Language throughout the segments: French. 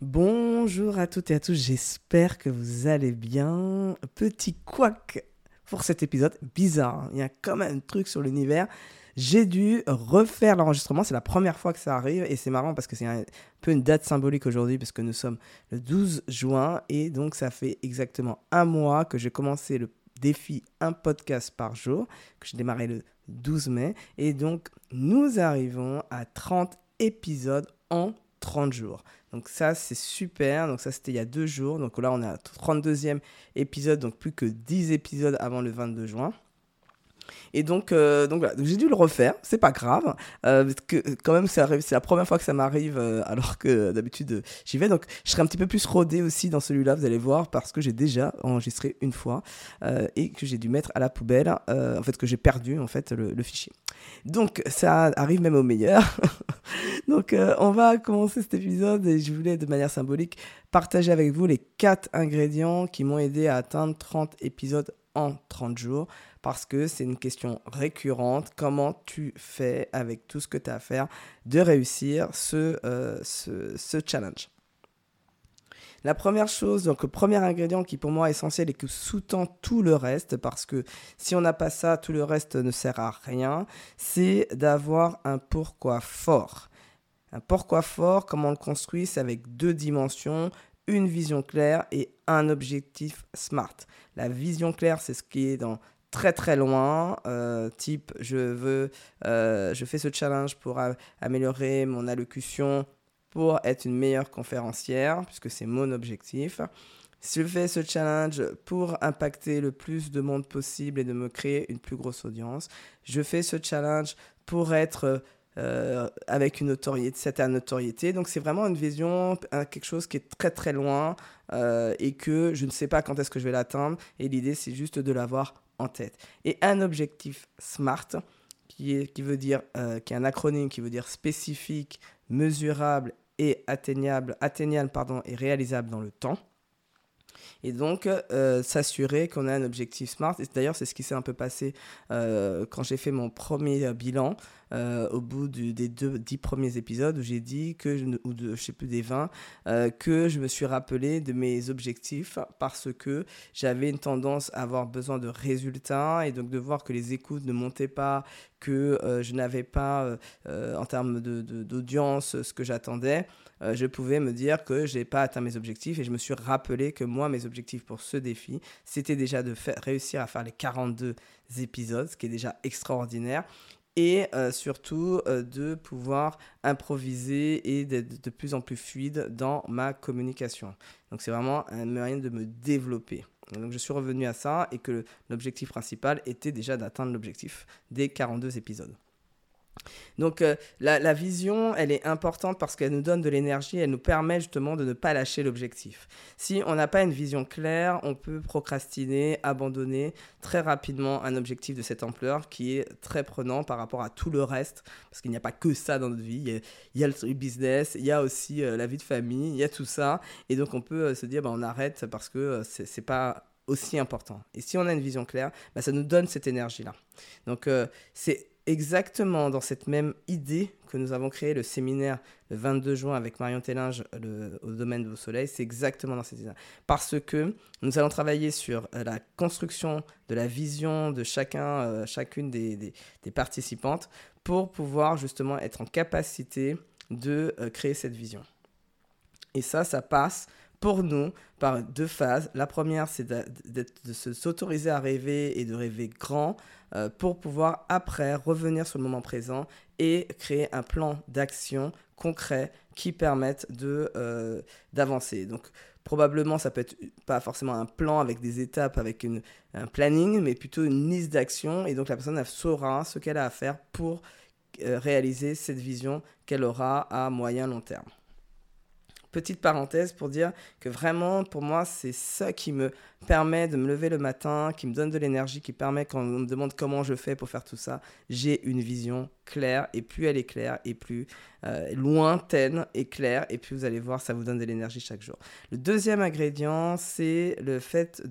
Bonjour à toutes et à tous, j'espère que vous allez bien. Petit couac pour cet épisode bizarre, hein. il y a quand même un truc sur l'univers. J'ai dû refaire l'enregistrement, c'est la première fois que ça arrive et c'est marrant parce que c'est un peu une date symbolique aujourd'hui parce que nous sommes le 12 juin et donc ça fait exactement un mois que j'ai commencé le défi un podcast par jour, que j'ai démarré le 12 mai et donc nous arrivons à 30 épisodes en 30 jours. Donc ça, c'est super. Donc ça, c'était il y a deux jours. Donc là, on a 32e épisode, donc plus que 10 épisodes avant le 22 juin. Et donc, euh, donc voilà, j'ai dû le refaire, c'est pas grave, euh, parce que quand même c'est la première fois que ça m'arrive, euh, alors que d'habitude j'y vais, donc je serai un petit peu plus rodé aussi dans celui-là, vous allez voir, parce que j'ai déjà enregistré une fois et que j'ai dû mettre à la poubelle, en fait que j'ai perdu en fait le, le, fichier. Donc ça arrive même au meilleur. donc on va commencer cet épisode et je voulais de manière symbolique partager avec vous les quatre ingrédients qui m'ont aidé à atteindre 30 épisodes en 30 jours parce que c'est une question récurrente. Comment tu fais avec tout ce que tu as à faire de réussir ce, euh, ce, ce, challenge? La première chose, donc le premier ingrédient qui pour moi est essentiel et qui sous-tend tout le reste, parce que si on n'a pas ça, tout le reste ne sert à rien, c'est d'avoir un pourquoi fort. Un pourquoi fort, comment le construit, c'est avec deux dimensions, une vision claire et un objectif smart. La vision claire, c'est ce qui est dans très très loin, euh, type je veux, euh, je fais ce challenge pour améliorer mon allocution, pour être une meilleure conférencière, puisque c'est mon objectif. Je fais ce challenge pour impacter le plus de monde possible et de me créer une plus grosse audience. Je fais ce challenge pour être euh, avec une notoriété, certaine notoriété. Donc c'est vraiment une vision, quelque chose qui est très très loin et que je ne sais pas quand est-ce que je vais l'atteindre. Et l'idée c'est juste de l'avoir en tête. Et un objectif SMART, qui, est, qui veut dire, euh, qui est un acronyme qui veut dire spécifique, mesurable et atteignable, atteignable pardon, et réalisable dans le temps. Et donc, euh, s'assurer qu'on a un objectif SMART. Et d'ailleurs, c'est ce qui s'est un peu passé euh, quand j'ai fait mon premier bilan. Euh, au bout des deux, dix premiers épisodes où j'ai dit que, je, ou de, je sais plus des 20, euh, que je me suis rappelé de mes objectifs parce que j'avais une tendance à avoir besoin de résultats et donc de voir que les écoutes ne montaient pas, que euh, je n'avais pas en termes d'audience de, ce que j'attendais. je pouvais me dire que j'ai pas atteint mes objectifs et je me suis rappelé que moi, mes objectifs pour ce défi, c'était déjà de réussir à faire les 42 épisodes, ce qui est déjà extraordinaire et euh, surtout euh, de pouvoir improviser et d'être de plus en plus fluide dans ma communication. Donc c'est vraiment un moyen de me développer. donc je suis revenu à ça et que l'objectif principal était déjà d'atteindre l'objectif des 42 épisodes. Donc euh, la, vision, elle est importante parce qu'elle nous donne de l'énergie, elle nous permet justement de ne pas lâcher l'objectif. Si on n'a pas une vision claire, on peut procrastiner, abandonner très rapidement un objectif de cette ampleur qui est très prenant par rapport à tout le reste, parce qu'il n'y a pas que ça dans notre vie, il y a, le business, il y a aussi euh, la vie de famille, il y a tout ça, et donc on peut euh, se dire bah, on arrête parce que c'est pas aussi important. Et si on a une vision claire, bah, ça nous donne cette énergie-là. Donc c'est exactement dans cette même idée que nous avons créé le séminaire le 22 juin avec Marion Tellinge au domaine de soleil. C'est exactement dans cette idée. Parce que nous allons travailler sur euh, la construction de la vision de chacun, euh, chacune des, participantes pour pouvoir justement être en capacité de euh, créer cette vision. Et ça, ça passe pour nous par deux phases. La première, c'est de, de s'autoriser à rêver et de rêver grand euh, pour pouvoir après revenir sur le moment présent et créer un plan d'action concret qui permette euh, d'avancer. Donc probablement ça peut être pas forcément un plan avec des étapes, avec une, un planning, mais plutôt une liste d'actions et donc la personne saura ce qu'elle a à faire pour euh, réaliser cette vision qu'elle aura à moyen long terme petite parenthèse pour dire que vraiment, pour moi, c'est ça qui me permet de me lever le matin, qui me donne de l'énergie, qui permet quand on me demande comment je fais pour faire tout ça, j'ai une vision claire. Et plus elle est claire, et plus euh, lointaine et claire, et plus vous allez voir, ça vous donne de l'énergie chaque jour. Le deuxième ingrédient, c'est le fait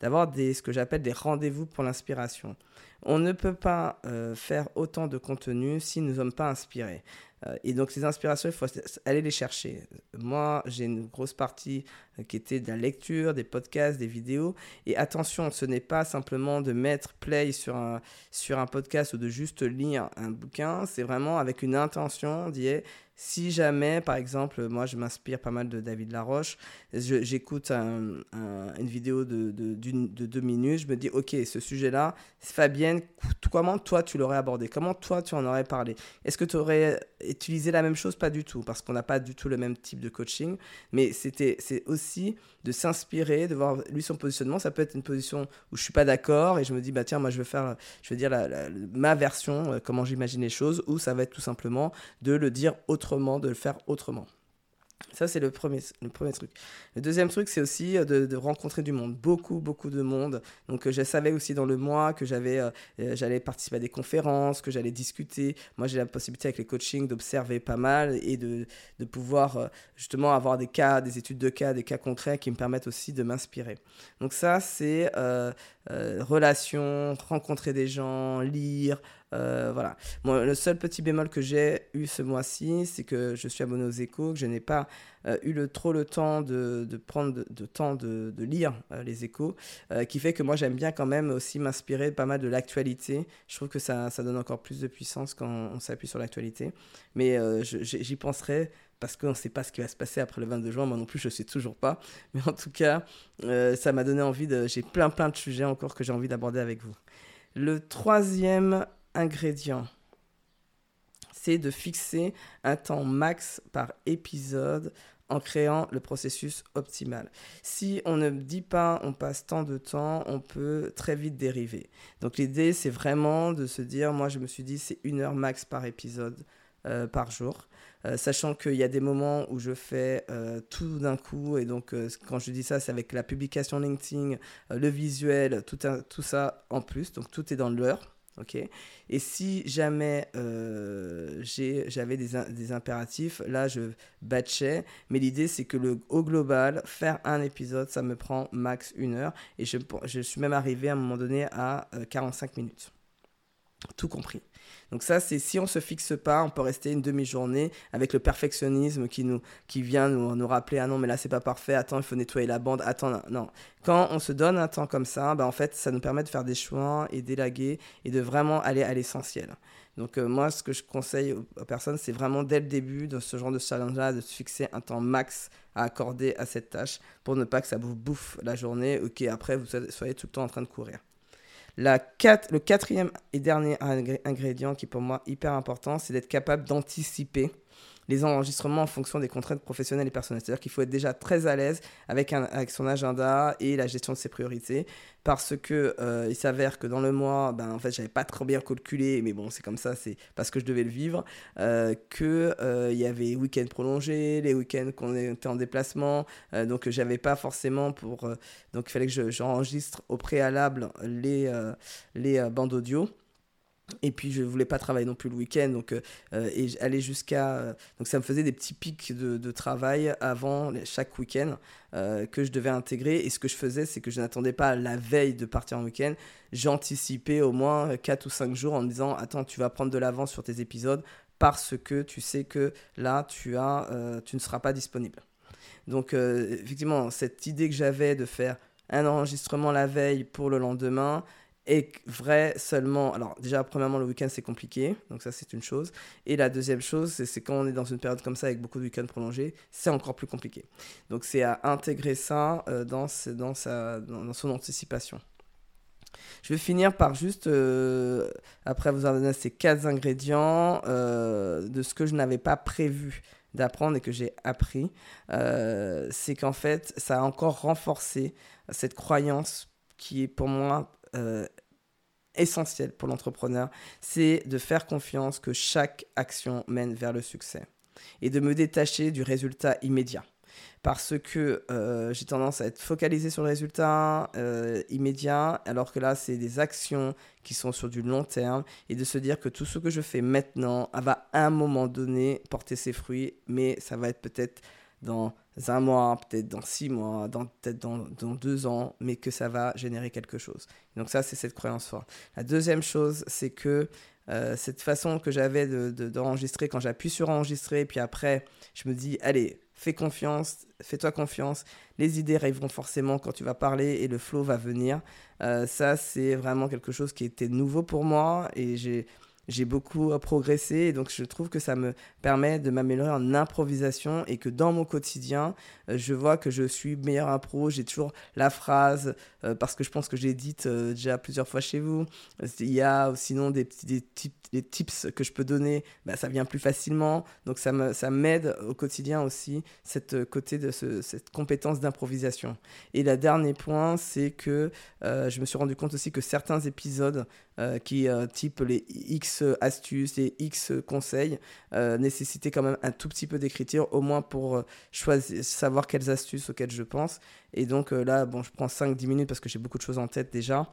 d'avoir ce que j'appelle des rendez-vous pour l'inspiration. On ne peut pas euh, faire autant de contenu si nous ne sommes pas inspirés. Euh, et donc, ces inspirations, il faut aller les chercher. Moi, j'ai une grosse partie euh, qui était de la lecture, des podcasts, des vidéos. Et attention, ce n'est pas simplement de mettre play sur un, sur un podcast ou de juste lire un bouquin. C'est vraiment avec une intention d'y si jamais, par exemple, moi je m'inspire pas mal de David Laroche, j'écoute une vidéo de, de, de, deux minutes, je me dis, ok, ce sujet-là, Fabienne, comment toi tu l'aurais abordé? Comment toi tu en aurais parlé? Est-ce que tu aurais utilisé la même chose Pas du tout, parce qu'on n'a pas du tout le même type de coaching, mais c'était, c'est aussi de s'inspirer, de voir lui son positionnement. Ça peut être une position où je suis pas d'accord et je me dis, bah tiens, moi je veux faire, je veux dire ma version, euh, comment j'imagine les choses, ou ça va être tout simplement de le dire autrement de le faire autrement. Ça, c'est le premier, le premier truc. Le deuxième truc, c'est aussi euh, de, rencontrer du monde, beaucoup, beaucoup de monde. Donc, euh, je savais aussi dans le mois que j'avais, euh, j'allais participer à des conférences, que j'allais discuter. Moi, j'ai la possibilité avec les coachings d'observer pas mal et de, de pouvoir justement avoir des cas, des études de cas, des cas concrets qui me permettent aussi de m'inspirer. Donc, ça, c'est relations, rencontrer des gens, lire, euh, voilà. le seul petit bémol que j'ai eu ce mois-ci, c'est que je suis abonné aux échos, que je n'ai pas euh, eu trop le temps de, prendre de, temps de, lire euh, les échos, qui fait que moi j'aime bien quand même aussi m'inspirer pas mal de l'actualité. Je trouve que ça, ça donne encore plus de puissance quand on s'appuie sur l'actualité. Mais j'y penserai parce qu'on ne sait pas ce qui va se passer après le 22 juin. Moi non plus, je ne sais toujours pas. Mais en tout cas, ça m'a donné envie de. J'ai plein, plein de sujets encore que j'ai envie d'aborder avec vous. Le troisième ingrédient, c'est de fixer un temps max par épisode en créant le processus optimal. Si on ne dit pas on passe tant de temps, on peut très vite dériver. Donc l'idée, c'est vraiment de se dire, moi je me suis dit, c'est une heure max par épisode euh, par jour. Euh, sachant qu'il y a des moments où je fais euh, tout d'un coup, et donc quand je dis ça, c'est avec la publication LinkedIn, le visuel, tout, tout ça en plus, donc tout est dans l'heure ok Et si jamais euh, j'avais des, des, impératifs, là, je batchais. Mais l'idée, c'est que le, au global, faire un épisode, ça me prend max une heure. Et je, je suis même arrivé à un moment donné à 45 euh, minutes. Tout compris. Donc ça, c'est si on se fixe pas, on peut rester une demi-journée avec le perfectionnisme qui nous qui vient nous, nous rappeler ah non mais là c'est pas parfait, attends il faut nettoyer la bande, attends non. Quand on se donne un temps comme ça, bah, en fait ça nous permet de faire des choix et d'élaguer et de vraiment aller à l'essentiel. Donc euh, moi ce que je conseille aux, personnes c'est vraiment dès le début de ce genre de challenge là de se fixer un temps max à accorder à cette tâche pour ne pas que ça vous bouffe la journée ou qu'après vous soyez tout le temps en train de courir. Le quatrième et dernier ingrédient qui est pour moi hyper important, c'est d'être capable d'anticiper les enregistrements en fonction des contraintes professionnelles et personnelles. C'est-à-dire qu'il faut être déjà très à l'aise avec, son agenda et la gestion de ses priorités parce que euh, il s'avère que dans le mois, ben, en fait, j'avais pas trop bien calculé, mais bon, c'est comme ça, c'est parce que je devais le vivre, euh, que euh, il y avait week-ends prolongés, les week-ends qu'on était en déplacement, donc j'avais pas forcément pour, donc il fallait que j'enregistre au préalable les les bandes audio. Et puis je voulais pas travailler non plus le week-end, donc euh, euh, et aller jusqu'à euh, donc ça me faisait des petits pics de, travail avant chaque week-end que je devais intégrer. Et ce que je faisais, c'est que je n'attendais pas la veille de partir en week-end, j'anticipais au moins 4 ou 5 jours en me disant attends tu vas prendre de l'avance sur tes épisodes parce que tu sais que là tu as tu ne seras pas disponible. Donc effectivement cette idée que j'avais de faire un enregistrement la veille pour le lendemain est vrai seulement. Alors, déjà, premièrement, le week-end, c'est compliqué. Donc, ça, c'est une chose. Et la deuxième chose, c'est quand on est dans une période comme ça avec beaucoup de week-ends prolongés, c'est encore plus compliqué. Donc, c'est à intégrer ça euh, dans, sa, dans, son anticipation. Je vais finir par juste, euh, après vous avoir donné ces quatre ingrédients, euh, de ce que je n'avais pas prévu d'apprendre et que j'ai appris, c'est qu'en fait, ça a encore renforcé cette croyance qui est pour moi essentiel pour l'entrepreneur, c'est de faire confiance que chaque action mène vers le succès et de me détacher du résultat immédiat. Parce que euh, j'ai tendance à être focalisé sur le résultat euh, immédiat, alors que là, c'est des actions qui sont sur du long terme, et de se dire que tout ce que je fais maintenant va à un moment donné porter ses fruits, mais ça va être peut-être dans un mois, peut-être dans six mois, dans, peut-être dans, dans, deux ans, mais que ça va générer quelque chose. Donc ça, c'est cette croyance forte. La deuxième chose, c'est que cette façon que j'avais d'enregistrer, de, quand j'appuie sur enregistrer, puis après, je me dis, allez, fais confiance, fais-toi confiance. Les idées arriveront forcément quand tu vas parler et le flow va venir. ça, c'est vraiment quelque chose qui était nouveau pour moi et j'ai j'ai beaucoup progressé et donc je trouve que ça me permet de m'améliorer en improvisation et que dans mon quotidien, euh, je vois que je suis meilleur impro, j'ai toujours la phrase euh, parce que je pense que j'ai dite euh, déjà plusieurs fois chez vous. Il y a sinon des, des, des tips que je peux donner, bah, ça vient plus facilement. Donc ça m'aide ça au quotidien aussi, cette côté de ce, cette compétence d'improvisation. Et le dernier point, c'est que je me suis rendu compte aussi que certains épisodes qui type les X astuces et X conseils euh, nécessitaient quand même un tout petit peu d'écriture, au moins pour euh, choisir, savoir quelles astuces auxquelles je pense. Et donc euh, là, bon, je prends 5-10 minutes parce que j'ai beaucoup de choses en tête déjà.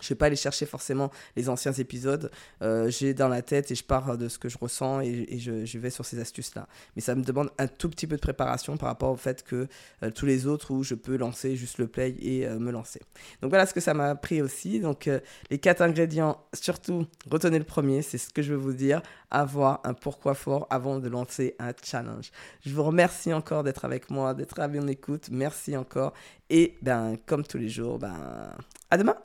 Je ne vais pas aller chercher forcément les anciens épisodes. Euh, j'ai dans la tête et je pars de ce que je ressens et, je, vais sur ces astuces-là. Mais ça me demande un tout petit peu de préparation par rapport au fait que euh, tous les autres où je peux lancer juste le play et euh, me lancer. Donc voilà ce que ça m'a appris aussi. Donc les quatre ingrédients, surtout retenez le premier, c'est ce que je veux vous dire. Avoir un pourquoi fort avant de lancer un challenge. Je vous remercie encore d'être avec moi, d'être à mon écoute. Merci encore. Et ben comme tous les jours, ben à demain